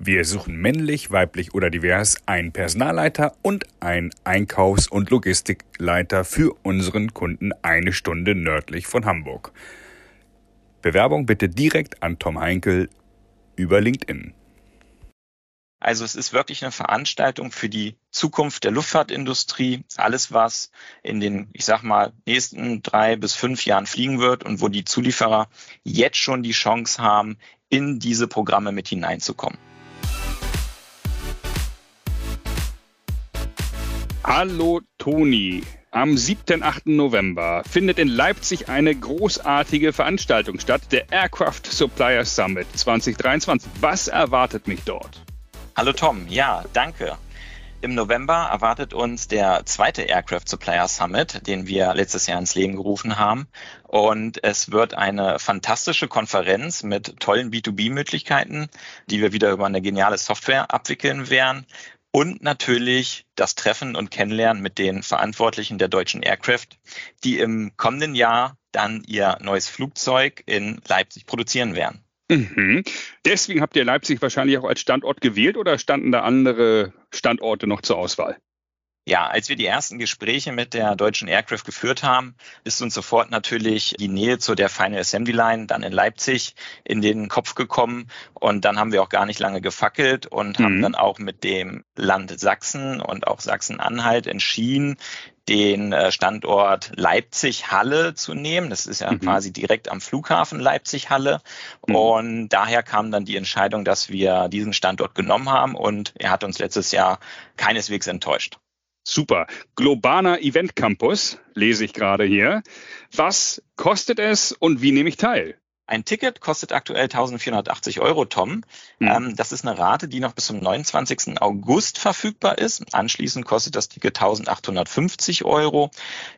Wir suchen männlich, weiblich oder divers einen Personalleiter und einen Einkaufs- und Logistikleiter für unseren Kunden eine Stunde nördlich von Hamburg. Bewerbung bitte direkt an Tom Heinkel über LinkedIn. Also es ist wirklich eine Veranstaltung für die Zukunft der Luftfahrtindustrie. Alles, was in den, ich sag mal, nächsten drei bis fünf Jahren fliegen wird und wo die Zulieferer jetzt schon die Chance haben, in diese Programme mit hineinzukommen. Hallo Toni. Am 7. 8. November findet in Leipzig eine großartige Veranstaltung statt, der Aircraft Supplier Summit 2023. Was erwartet mich dort? Hallo Tom, ja, danke. Im November erwartet uns der zweite Aircraft Supplier Summit, den wir letztes Jahr ins Leben gerufen haben. Und es wird eine fantastische Konferenz mit tollen B2B-Möglichkeiten, die wir wieder über eine geniale Software abwickeln werden. Und natürlich das Treffen und Kennenlernen mit den Verantwortlichen der deutschen Aircraft, die im kommenden Jahr dann ihr neues Flugzeug in Leipzig produzieren werden. Mhm. Deswegen habt ihr Leipzig wahrscheinlich auch als Standort gewählt oder standen da andere Standorte noch zur Auswahl? Ja, als wir die ersten Gespräche mit der deutschen Aircraft geführt haben, ist uns sofort natürlich die Nähe zu der Final Assembly Line dann in Leipzig in den Kopf gekommen. Und dann haben wir auch gar nicht lange gefackelt und mhm. haben dann auch mit dem Land Sachsen und auch Sachsen-Anhalt entschieden, den äh, Standort Leipzig-Halle zu nehmen. Das ist ja mhm. quasi direkt am Flughafen Leipzig-Halle. Mhm. Und daher kam dann die Entscheidung, dass wir diesen Standort genommen haben. Und er hat uns letztes Jahr keineswegs enttäuscht. Super. Globaler Event Campus lese ich gerade hier. Was kostet es und wie nehme ich teil? Ein Ticket kostet aktuell 1480 Euro, Tom. Mhm. Ähm, das ist eine Rate, die noch bis zum 29. August verfügbar ist. Anschließend kostet das Ticket 1850 Euro.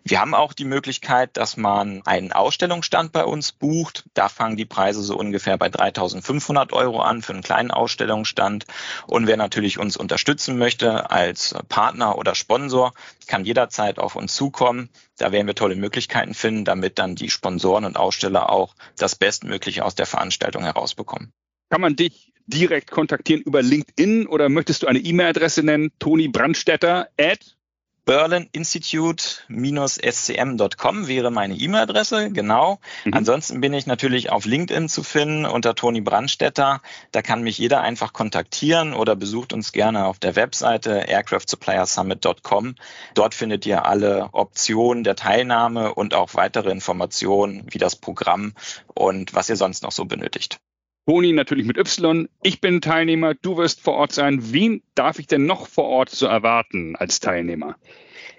Wir haben auch die Möglichkeit, dass man einen Ausstellungsstand bei uns bucht. Da fangen die Preise so ungefähr bei 3500 Euro an für einen kleinen Ausstellungsstand. Und wer natürlich uns unterstützen möchte als Partner oder Sponsor, kann jederzeit auf uns zukommen. Da werden wir tolle Möglichkeiten finden, damit dann die Sponsoren und Aussteller auch das Bestmögliche aus der Veranstaltung herausbekommen. Kann man dich direkt kontaktieren über LinkedIn oder möchtest du eine E-Mail-Adresse nennen? Toni Brandstetter at berlin-institute-scm.com wäre meine E-Mail-Adresse, genau. Mhm. Ansonsten bin ich natürlich auf LinkedIn zu finden unter Toni Brandstetter. Da kann mich jeder einfach kontaktieren oder besucht uns gerne auf der Webseite aircraftsuppliersummit.com. Dort findet ihr alle Optionen der Teilnahme und auch weitere Informationen wie das Programm und was ihr sonst noch so benötigt. Toni natürlich mit Y. Ich bin Teilnehmer, du wirst vor Ort sein. Wen darf ich denn noch vor Ort so erwarten als Teilnehmer?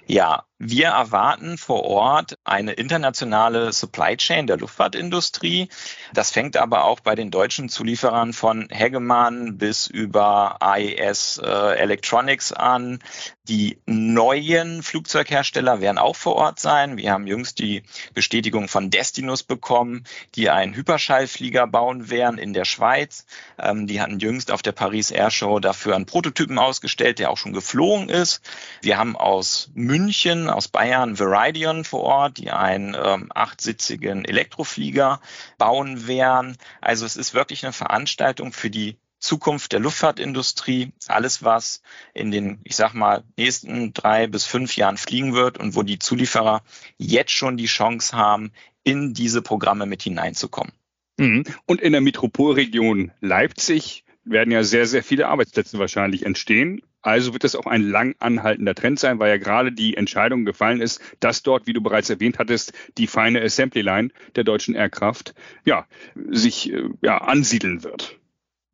Ja, wir erwarten vor Ort eine internationale Supply Chain der Luftfahrtindustrie. Das fängt aber auch bei den deutschen Zulieferern von Hegemann bis über AES äh, Electronics an. Die neuen Flugzeughersteller werden auch vor Ort sein. Wir haben jüngst die Bestätigung von Destinus bekommen, die einen Hyperschallflieger bauen werden in der Schweiz. Ähm, die hatten jüngst auf der Paris Air Show dafür einen Prototypen ausgestellt, der auch schon geflogen ist. Wir haben aus München aus Bayern Veridion vor Ort, die einen ähm, achtsitzigen Elektroflieger bauen werden. Also es ist wirklich eine Veranstaltung für die Zukunft der Luftfahrtindustrie, alles was in den, ich sag mal, nächsten drei bis fünf Jahren fliegen wird und wo die Zulieferer jetzt schon die Chance haben, in diese Programme mit hineinzukommen. Mhm. Und in der Metropolregion Leipzig werden ja sehr, sehr viele Arbeitsplätze wahrscheinlich entstehen. Also wird es auch ein lang anhaltender Trend sein, weil ja gerade die Entscheidung gefallen ist, dass dort, wie du bereits erwähnt hattest, die feine Assembly Line der deutschen Aircraft ja, sich äh, ja, ansiedeln wird.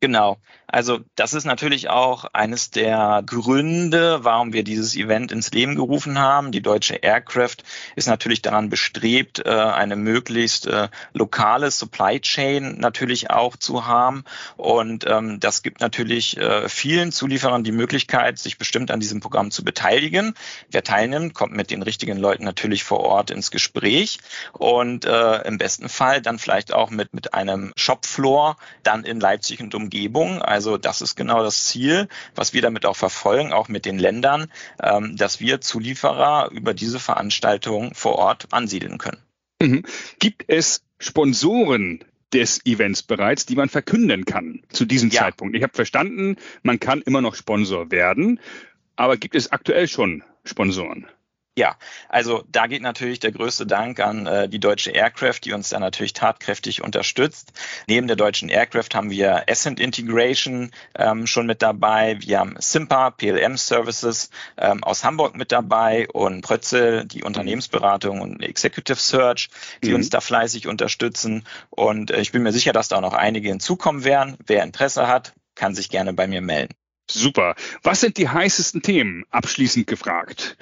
Genau. Also das ist natürlich auch eines der Gründe, warum wir dieses Event ins Leben gerufen haben. Die deutsche Aircraft ist natürlich daran bestrebt, äh, eine möglichst äh, lokale Supply Chain natürlich auch zu haben. Und ähm, das gibt natürlich äh, vielen Zulieferern die Möglichkeit, sich bestimmt an diesem Programm zu beteiligen. Wer teilnimmt, kommt mit den richtigen Leuten natürlich vor Ort ins Gespräch und im besten Fall dann vielleicht auch mit, mit einem Shopfloor dann in Leipzig und Umgebung. Also das ist genau das Ziel, was wir damit auch verfolgen, auch mit den Ländern, ähm, dass wir Zulieferer über diese Veranstaltung vor Ort ansiedeln können. Mhm. Gibt es Sponsoren des Events bereits, die man verkünden kann zu diesem ja. Zeitpunkt. Ich habe verstanden, man kann immer noch Sponsor werden, aber gibt es aktuell schon Sponsoren? Ja, also da geht natürlich der größte Dank an äh, die deutsche Aircraft, die uns da natürlich tatkräftig unterstützt. Neben der deutschen Aircraft haben wir Ascent Integration ähm, schon mit dabei. Wir haben Simpa, PLM Services ähm, aus Hamburg mit dabei und Prötzel, die Unternehmensberatung und Executive Search, die mhm. uns da fleißig unterstützen. Und äh, ich bin mir sicher, dass da auch noch einige hinzukommen werden. Wer Interesse hat, kann sich gerne bei mir melden. Super. Was sind die heißesten Themen? Abschließend gefragt.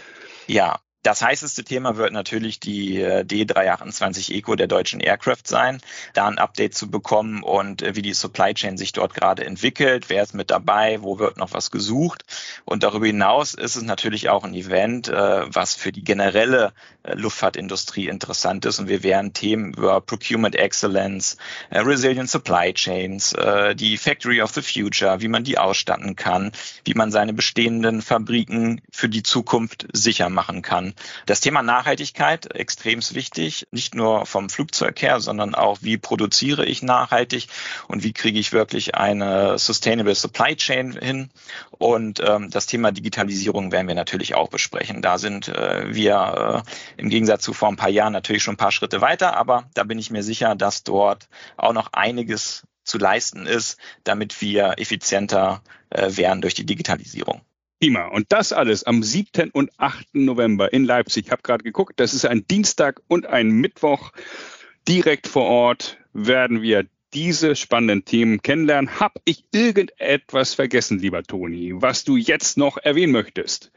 Ja, das heißeste Thema wird natürlich die äh, D328 Eco der deutschen Aircraft sein, da ein Update zu bekommen und äh, wie die Supply Chain sich dort gerade entwickelt, wer ist mit dabei, wo wird noch was gesucht. Und darüber hinaus ist es natürlich auch ein Event, äh, was für die generelle Luftfahrtindustrie interessant ist. Und wir werden Themen über Procurement Excellence, Resilient Supply Chains, die Factory of the Future, wie man die ausstatten kann, wie man seine bestehenden Fabriken für die Zukunft sicher machen kann. Das Thema Nachhaltigkeit, extrem wichtig, nicht nur vom Flugzeug her, sondern auch, wie produziere ich nachhaltig und wie kriege ich wirklich eine Sustainable Supply Chain hin. Und ähm, das Thema Digitalisierung werden wir natürlich auch besprechen. Da sind äh, wir äh, im Gegensatz zu vor ein paar Jahren natürlich schon ein paar Schritte weiter, aber da bin ich mir sicher, dass dort auch noch einiges zu leisten ist, damit wir effizienter äh, werden durch die Digitalisierung. Prima. Und das alles am 7. und 8. November in Leipzig. Ich habe gerade geguckt, das ist ein Dienstag und ein Mittwoch. Direkt vor Ort werden wir diese spannenden Themen kennenlernen. Hab ich irgendetwas vergessen, lieber Toni, was du jetzt noch erwähnen möchtest?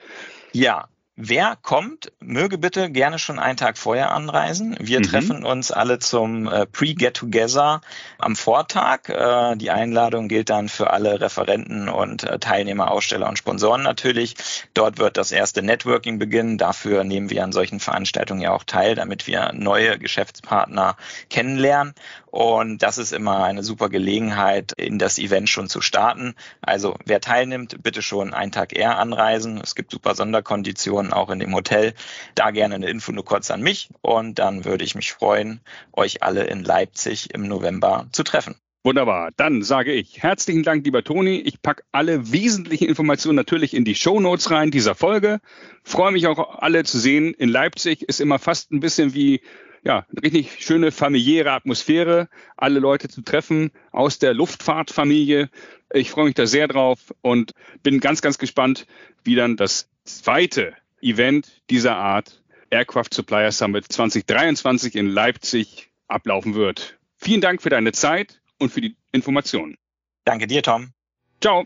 Ja, Wer kommt, möge bitte gerne schon einen Tag vorher anreisen. Wir mhm. treffen uns alle zum äh, Pre-Get-Together am Vortag. Äh, die Einladung gilt dann für alle Referenten und äh, Teilnehmer, Aussteller und Sponsoren natürlich. Dort wird das erste Networking beginnen. Dafür nehmen wir an solchen Veranstaltungen ja auch teil, damit wir neue Geschäftspartner kennenlernen. Und das ist immer eine super Gelegenheit, in das Event schon zu starten. Also wer teilnimmt, bitte schon einen Tag eher anreisen. Es gibt super Sonderkonditionen auch in dem Hotel. Da gerne eine Info nur kurz an mich und dann würde ich mich freuen, euch alle in Leipzig im November zu treffen. Wunderbar. Dann sage ich herzlichen Dank, lieber Toni. Ich packe alle wesentlichen Informationen natürlich in die Show Notes rein dieser Folge. Freue mich auch alle zu sehen. In Leipzig ist immer fast ein bisschen wie ja, richtig schöne familiäre Atmosphäre, alle Leute zu treffen aus der Luftfahrtfamilie. Ich freue mich da sehr drauf und bin ganz, ganz gespannt, wie dann das zweite Event dieser Art, Aircraft Supplier Summit 2023 in Leipzig, ablaufen wird. Vielen Dank für deine Zeit und für die Informationen. Danke dir, Tom. Ciao.